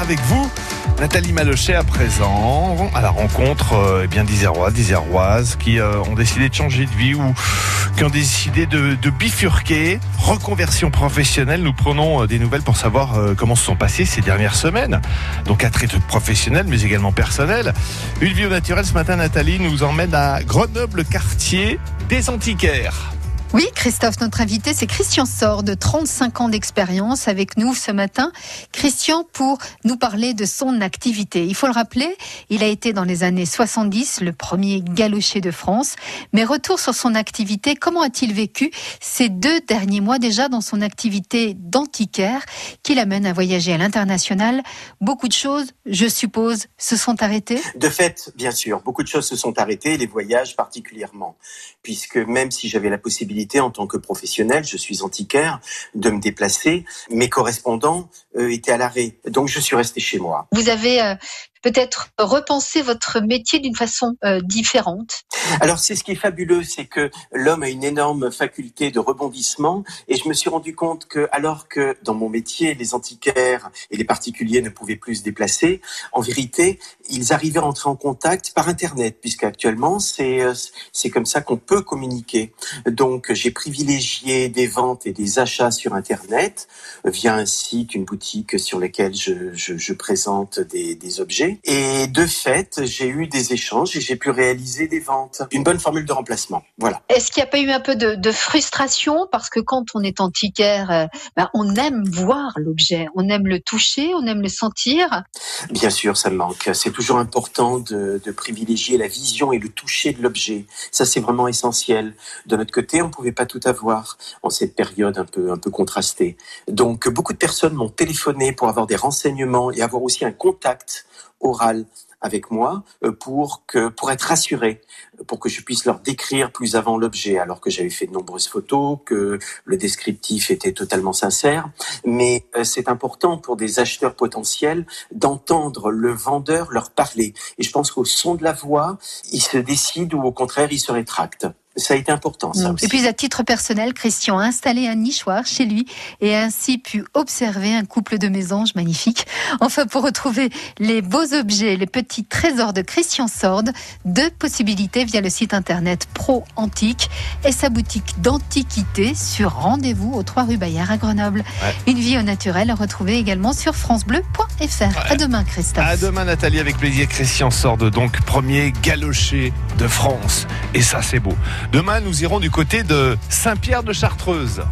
avec vous, Nathalie Malochet, à présent, à la rencontre euh, eh bien d'Isérois, d'Iséroises qui euh, ont décidé de changer de vie ou qui ont décidé de, bifurquer. Reconversion professionnelle, nous prenons euh, des nouvelles pour savoir euh, comment se sont passées ces dernières semaines. Donc à titre professionnel, mais également personnel. Une vie au naturel, ce matin, Nathalie nous emmène à Grenoble, quartier des Antiquaires. Oui, Christophe, notre invité, c'est Christian Sort, de 35 ans d'expérience avec nous ce matin. Christian, pour nous parler de son activité. Il faut le rappeler, il a été dans les années 70 le premier galocher de France. Mais retour sur son activité, comment a-t-il vécu ces deux derniers mois déjà dans son activité d'antiquaire qui l'amène à voyager à l'international? Beaucoup de choses, je suppose, se sont arrêtées? De fait, bien sûr, beaucoup de choses se sont arrêtées, les voyages particulièrement, puisque même si j'avais la possibilité en tant que professionnel, je suis antiquaire, de me déplacer. Mes correspondants euh, étaient à l'arrêt, donc je suis resté chez moi. Vous avez euh, peut-être repensé votre métier d'une façon euh, différente Alors c'est ce qui est fabuleux, c'est que l'homme a une énorme faculté de rebondissement et je me suis rendu compte que alors que dans mon métier les antiquaires et les particuliers ne pouvaient plus se déplacer, en vérité ils arrivaient à entrer en contact par internet puisque actuellement c'est c'est comme ça qu'on peut communiquer. Donc j'ai privilégié des ventes et des achats sur internet via un site, une boutique sur lequel je, présente des objets et de fait, j'ai eu des échanges et j'ai pu réaliser des ventes. Une bonne formule de remplacement. Voilà. Est-ce qu'il n'y a pas eu un peu de, de, frustration? Parce que quand on est antiquaire, euh, ben, on aime voir l'objet, on aime le toucher, on aime le sentir. Bien sûr, ça me manque. C'est toujours important de, de privilégier la vision et le toucher de l'objet. Ça, c'est vraiment essentiel. De notre côté, on ne pouvait pas tout avoir en cette période un peu un peu contrastée. Donc, beaucoup de personnes m'ont téléphoné pour avoir des renseignements et avoir aussi un contact oral avec moi euh, pour que pour être rassuré, pour que je puisse leur décrire plus avant l'objet, alors que j'avais fait de nombreuses photos, que le descriptif était totalement sincère. Mais euh, c'est important pour des acheteurs potentiels d'entendre le vendeur leur parler. Et je pense qu'au son de la voix, ils se décident ou au contraire ils se rétractent. Ça a été important, ça aussi. Et puis, à titre personnel, Christian a installé un nichoir chez lui et a ainsi pu observer un couple de mésanges magnifiques. Enfin, pour retrouver les beaux objets, les petits trésors de Christian Sorde, deux possibilités via le site internet Pro Antique et sa boutique d'antiquité sur rendez-vous au 3 rue Bayard à Grenoble. Ouais. Une vie au naturel à retrouver également sur FranceBleu.fr. Ouais. À demain, Christophe. À demain, Nathalie, avec plaisir. Christian Sorde, donc premier galocher de France. Et ça, c'est beau. Demain, nous irons du côté de Saint-Pierre de Chartreuse.